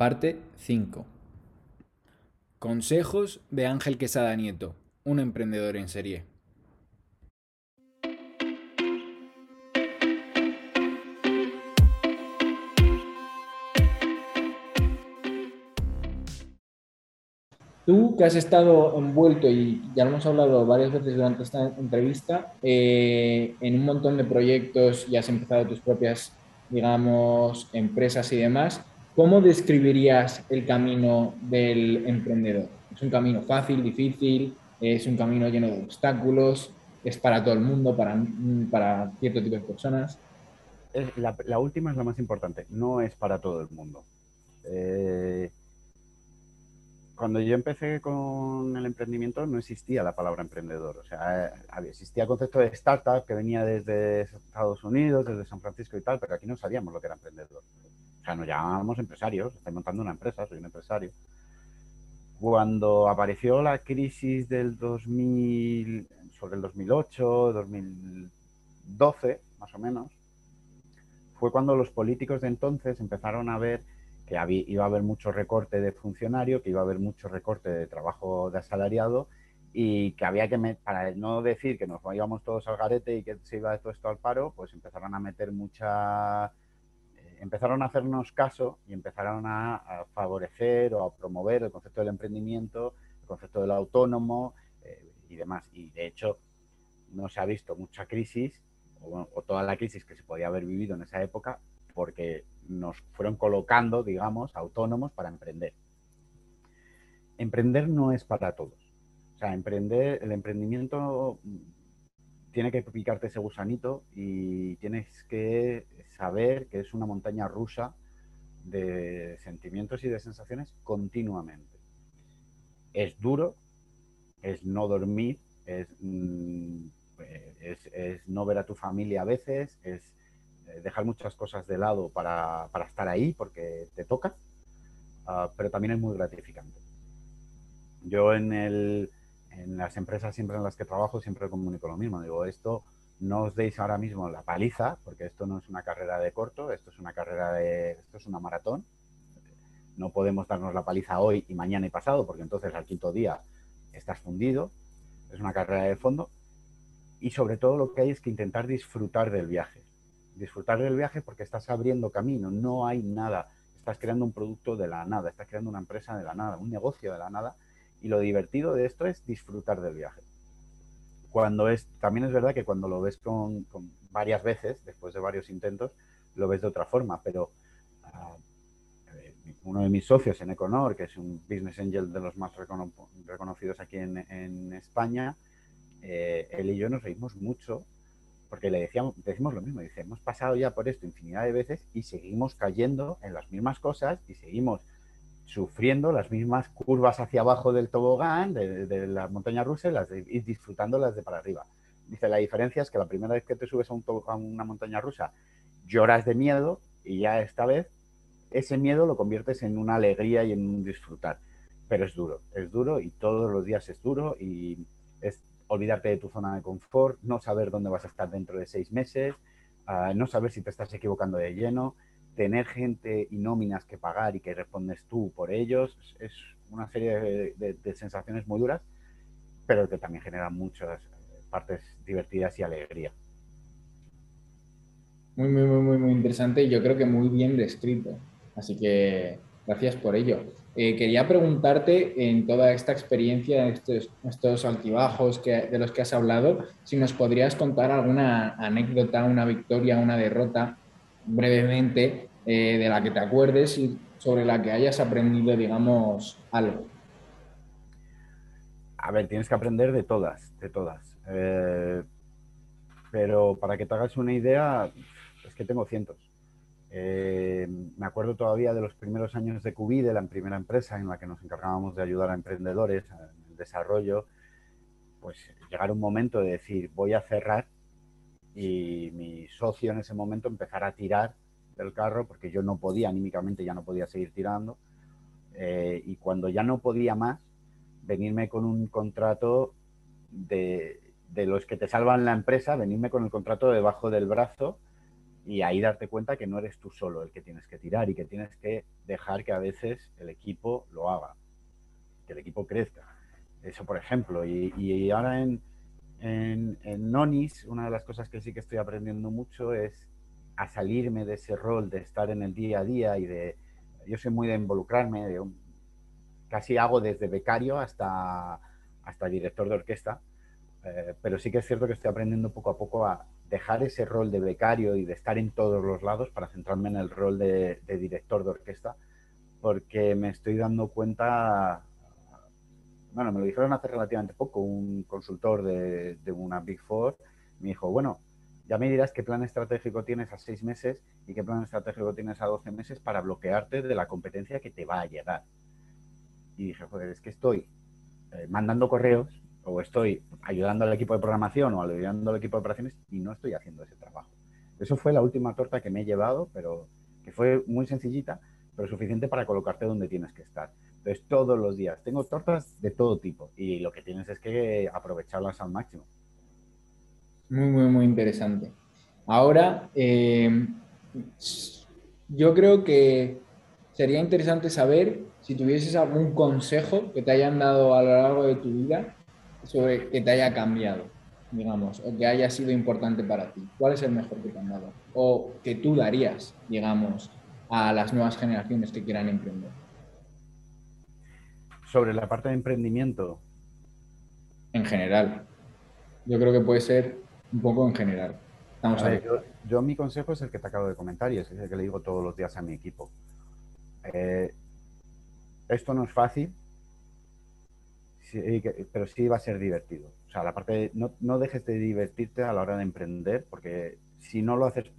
parte 5. Consejos de Ángel Quesada Nieto, un emprendedor en serie. Tú que has estado envuelto, y ya lo hemos hablado varias veces durante esta entrevista, eh, en un montón de proyectos y has empezado tus propias, digamos, empresas y demás, ¿cómo describirías el camino del emprendedor? ¿Es un camino fácil, difícil? ¿Es un camino lleno de obstáculos? ¿Es para todo el mundo, para, para cierto tipo de personas? La, la última es la más importante, no es para todo el mundo. Eh, cuando yo empecé con el emprendimiento no existía la palabra emprendedor. O sea, eh, existía el concepto de startup que venía desde Estados Unidos, desde San Francisco y tal, pero aquí no sabíamos lo que era emprendedor. O sea, nos llamábamos empresarios, estoy montando una empresa, soy un empresario. Cuando apareció la crisis del 2000, sobre el 2008, 2012, más o menos, fue cuando los políticos de entonces empezaron a ver que iba a haber mucho recorte de funcionario, que iba a haber mucho recorte de trabajo de asalariado y que había que, para no decir que nos íbamos todos al garete y que se iba todo esto al paro, pues empezaron a meter mucha... Empezaron a hacernos caso y empezaron a, favorecer o a promover el concepto del emprendimiento, el concepto del autónomo eh, y demás. Y de hecho no se ha visto mucha crisis o, o toda la crisis que se podía haber vivido en esa época porque nos fueron colocando, digamos, autónomos para emprender. Emprender no es para todos. O sea, emprender, el emprendimiento tiene que picarte ese gusanito y tienes que saber que es una montaña rusa de sentimientos y de sensaciones continuamente. Es duro, es no dormir, es, mm, no ver a tu familia a veces, es eh, dejar muchas cosas de lado para, estar ahí porque te toca, ah, pero también es muy gratificante. Yo en, el, las empresas siempre en las que trabajo siempre comunico lo mismo. Digo, esto no os deis ahora mismo la paliza, porque esto no es una carrera de corto, esto es una carrera de, esto es una maratón. No podemos darnos la paliza hoy y mañana y pasado, porque entonces al quinto día estás fundido. Es una carrera de fondo. Y sobre todo lo que hay es que intentar disfrutar del viaje disfrutar del viaje porque estás abriendo camino, no hay nada, estás creando un producto de la nada, estás creando una empresa de la nada, un negocio de la nada, y lo divertido de esto es disfrutar del viaje. Cuando es, también es verdad que cuando lo ves con, varias veces, después de varios intentos, lo ves de otra forma, pero ah, eh, uno de mis socios en Econor, que es un business angel de los más reconocidos aquí en, España, eh, él y yo nos reímos mucho porque le decíamos, decimos lo mismo, dice, hemos pasado ya por esto infinidad de veces y seguimos cayendo en las mismas cosas y seguimos sufriendo las mismas curvas hacia abajo del tobogán, de, las montañas rusas las y disfrutándolas de para arriba. Dice, la diferencia es que la primera vez que te subes a, un a una montaña rusa lloras de miedo y ya esta vez ese miedo lo conviertes en una alegría y en un disfrutar. Pero es duro, es duro y todos los días es duro y es olvidarte de tu zona de confort, no saber dónde vas a estar dentro de seis meses, ah, no saber si te estás equivocando de lleno, tener gente y nóminas que pagar y que respondes tú por ellos, es una serie de, sensaciones muy duras, pero que también generan muchas partes divertidas y alegría. Muy, muy, muy, muy, muy interesante y yo creo que muy bien descrito. Así que gracias por ello. Eh, quería preguntarte en toda esta experiencia, estos, altibajos de los que has hablado, si nos podrías contar alguna anécdota, una victoria, una derrota, brevemente, eh, de la que te acuerdes y sobre la que hayas aprendido, digamos, algo. A ver, tienes que aprender de todas, de todas. Eh, pero para que te hagas una idea, es que tengo cientos. Eh, me acuerdo todavía de los primeros años de QB, de la primera empresa en la que nos encargábamos de ayudar a emprendedores en el desarrollo, pues llegar un momento de decir, voy a cerrar y mi socio en ese momento empezar a tirar del carro porque yo no podía, anímicamente ya no podía seguir tirando. Eh, y cuando ya no podía más, venirme con un contrato de, de los que te salvan la empresa, venirme con el contrato debajo del brazo y ahí darte cuenta que no eres tú solo el que tienes que tirar y que tienes que dejar que a veces el equipo lo haga, que el equipo crezca. Eso, por ejemplo. Y, ahora en, en, en, Nonis, una de las cosas que sí que estoy aprendiendo mucho es a salirme de ese rol de estar en el día a día y de... Yo soy muy de involucrarme, de casi hago desde becario hasta, hasta director de orquesta, eh, pero sí que es cierto que estoy aprendiendo poco a poco a dejar ese rol de becario y de estar en todos los lados para centrarme en el rol de, director de orquesta, porque me estoy dando cuenta, bueno, me lo dijeron hace relativamente poco, un consultor de, una Big Four me dijo, bueno, ya me dirás qué plan estratégico tienes a seis meses y qué plan estratégico tienes a doce meses para bloquearte de la competencia que te va a llegar. Y dije, joder, es que estoy eh, mandando correos o estoy ayudando al equipo de programación o ayudando al equipo de operaciones y no estoy haciendo ese trabajo. Eso fue la última torta que me he llevado, pero que fue muy sencillita, pero suficiente para colocarte donde tienes que estar. Entonces, todos los días tengo tortas de todo tipo y lo que tienes es que aprovecharlas al máximo. Muy, muy, muy interesante. Ahora, eh, yo creo que sería interesante saber si tuvieses algún consejo que te hayan dado a lo largo de tu vida sobre que te haya cambiado, digamos, o que haya sido importante para ti? ¿Cuál es el mejor que te han dado? O que tú darías, digamos, a las nuevas generaciones que quieran emprender. Sobre la parte de emprendimiento. En general. Yo creo que puede ser un poco en general. Vamos a yo, yo, mi consejo es el que te acabo de comentar y es el que le digo todos los días a mi equipo. Eh, esto no es fácil, pero sí va a ser divertido. O sea, la parte no, no, dejes de divertirte a la hora de emprender, porque si no lo haces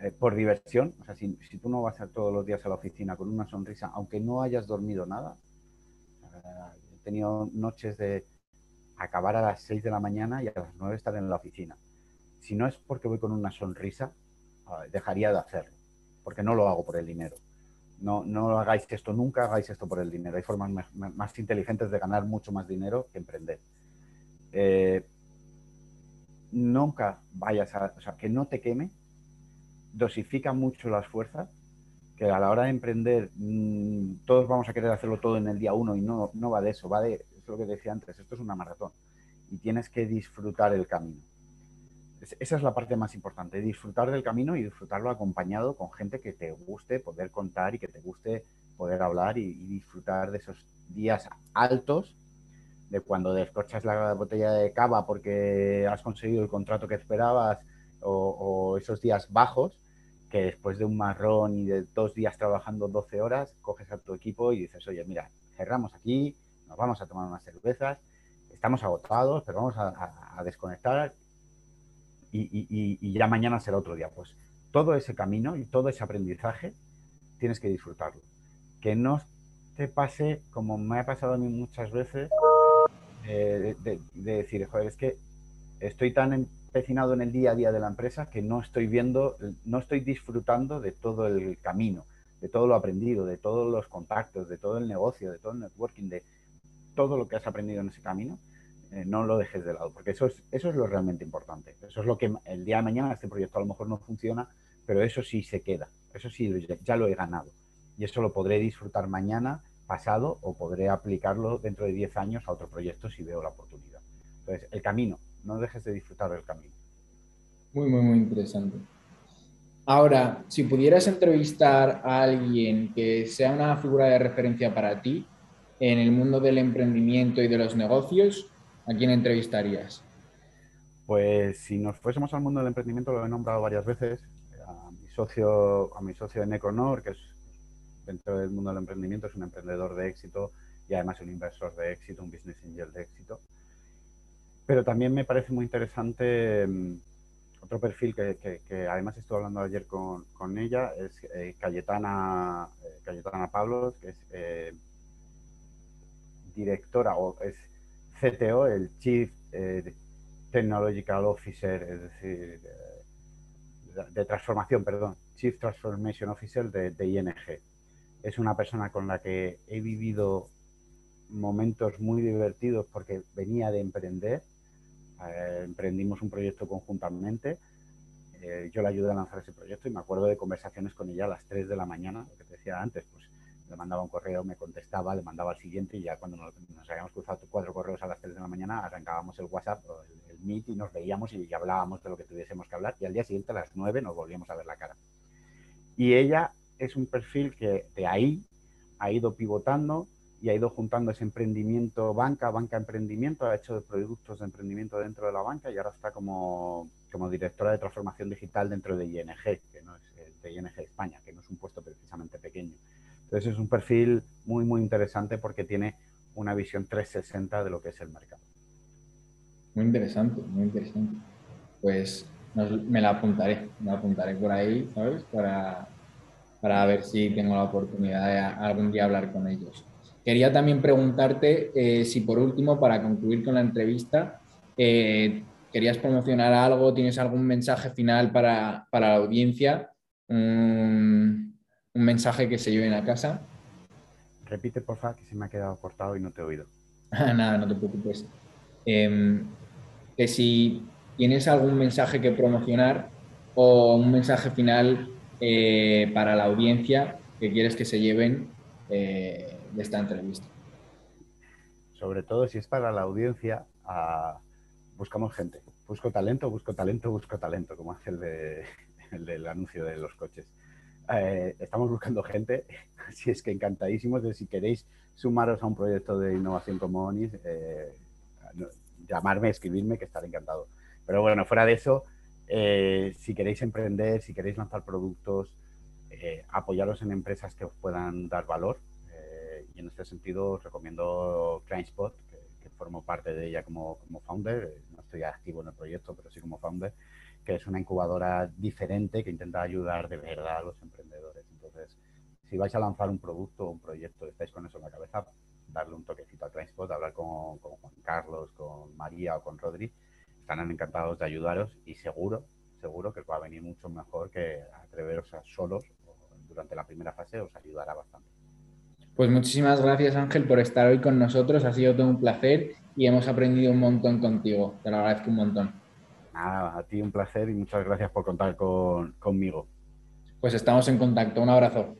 eh, por diversión, o sea, si, si, tú no vas a todos los días a la oficina con una sonrisa, aunque no hayas dormido nada, eh, he tenido noches de acabar a las 6 de la mañana y a las 9 estar en la oficina. Si no es porque voy con una sonrisa, dejaría de hacerlo, porque no lo hago por el dinero. No, no hagáis esto nunca, hagáis esto por el dinero. Hay formas más, inteligentes de ganar mucho más dinero que emprender. Eh, nunca vayas a, o sea, que no te queme, dosifica mucho las fuerzas, que a la hora de emprender mm, todos vamos a querer hacerlo todo en el día uno y no, no va de eso, va de, es lo que decía antes, esto es una maratón y tienes que disfrutar el camino. Esa es la parte más importante, disfrutar del camino y disfrutarlo acompañado con gente que te guste poder contar y que te guste poder hablar y, disfrutar de esos días altos, de cuando descorchas la botella de cava porque has conseguido el contrato que esperabas o, esos días bajos, que después de un marrón y de dos días trabajando 12 horas, coges a tu equipo y dices, oye, mira, cerramos aquí, nos vamos a tomar unas cervezas, estamos agotados, pero vamos a desconectar y, ya mañana será otro día. Pues todo ese camino y todo ese aprendizaje tienes que disfrutarlo. Que no te pase como me ha pasado a mí muchas veces eh, de, decir, joder, es que estoy tan empecinado en el día a día de la empresa que no estoy viendo, no estoy disfrutando de todo el camino, de todo lo aprendido, de todos los contactos, de todo el negocio, de todo el networking, de todo lo que has aprendido en ese camino eh, no lo dejes de lado, porque eso es, eso es lo realmente importante. Eso es lo que el día de mañana este proyecto a lo mejor no funciona, pero eso sí se queda, eso sí ya lo he ganado. Y eso lo podré disfrutar mañana, pasado, o podré aplicarlo dentro de 10 años a otro proyecto si veo la oportunidad. Entonces, el camino, no dejes de disfrutar del camino. Muy, muy, muy interesante. Ahora, si pudieras entrevistar a alguien que sea una figura de referencia para ti en el mundo del emprendimiento y de los negocios, ¿A quién entrevistarías? Pues si nos fuésemos al mundo del emprendimiento, lo he nombrado varias veces, a mi socio, a mi socio en Econor, que es dentro del mundo del emprendimiento, es un emprendedor de éxito y además un inversor de éxito, un business angel de éxito. Pero también me parece muy interesante mm, otro perfil que, además estuve hablando ayer con, ella, es eh, Cayetana, eh, Cayetana Pablos, que es eh, directora o es CTO, el Chief eh, Technological Officer, es decir, de, transformación, perdón, Chief Transformation Officer de, ING. Es una persona con la que he vivido momentos muy divertidos porque venía de emprender, eh, emprendimos un proyecto conjuntamente, eh, yo le ayudé a lanzar ese proyecto y me acuerdo de conversaciones con ella a las 3 de la mañana, lo que te decía antes, pues le mandaba un correo, me contestaba, le mandaba al siguiente y ya cuando nos, habíamos cruzado cuatro correos a las 3 de la mañana arrancábamos el WhatsApp el, Meet y nos veíamos y hablábamos de lo que tuviésemos que hablar y al día siguiente a las 9 nos volvíamos a ver la cara. Y ella es un perfil que de ahí ha ido pivotando y ha ido juntando ese emprendimiento banca, banca emprendimiento, ha hecho productos de emprendimiento dentro de la banca y ahora está como, como directora de transformación digital dentro de ING, que no es de ING España, que no es un puesto precisamente pequeño. Entonces es un perfil muy, muy interesante porque tiene una visión 360 de lo que es el mercado. Muy interesante, muy interesante. Pues me la apuntaré, me la apuntaré por ahí, ¿sabes? Para, para ver si tengo la oportunidad de algún día hablar con ellos. Quería también preguntarte eh, si por último, para concluir con la entrevista, eh, querías promocionar algo, tienes algún mensaje final para, para la audiencia, un, un, mensaje que se lleven a casa. Repite, por favor, que se me ha quedado cortado y no te he oído. Nada, no te preocupes. Em, que si tienes algún mensaje que promocionar o un mensaje final eh, para la audiencia que quieres que se lleven de esta entrevista. Sobre todo si es para la audiencia, buscamos gente. Busco talento, busco talento, busco talento, como hace el, del anuncio de los coches. Eh, estamos buscando gente, así es que encantadísimos de si queréis sumaros a un proyecto de innovación como ONIS, eh, llamarme, escribirme, que estaré encantado. Pero bueno, fuera de eso, eh, si queréis emprender, si queréis lanzar productos, apoyaros en empresas que os puedan dar valor, y en este sentido os recomiendo ClientSpot, que, que formo parte de ella como, como founder. No estoy activo en el proyecto, pero sí como founder, que es una incubadora diferente que intenta ayudar de verdad a los emprendedores. Entonces, si vais a lanzar un producto o un proyecto, estáis con eso en la cabeza, darle un toquecito a ClientSpot, hablar con, con Juan Carlos, con María o con Rodri. Estarán encantados de ayudaros y seguro, seguro que os va a venir mucho mejor que atreveros a solos durante la primera fase, os ayudará bastante. Pues muchísimas gracias Ángel por estar hoy con nosotros, ha sido todo un placer y hemos aprendido un montón contigo, te lo agradezco un montón. Nada, a ti un placer y muchas gracias por contar conmigo. Pues estamos en contacto, un abrazo.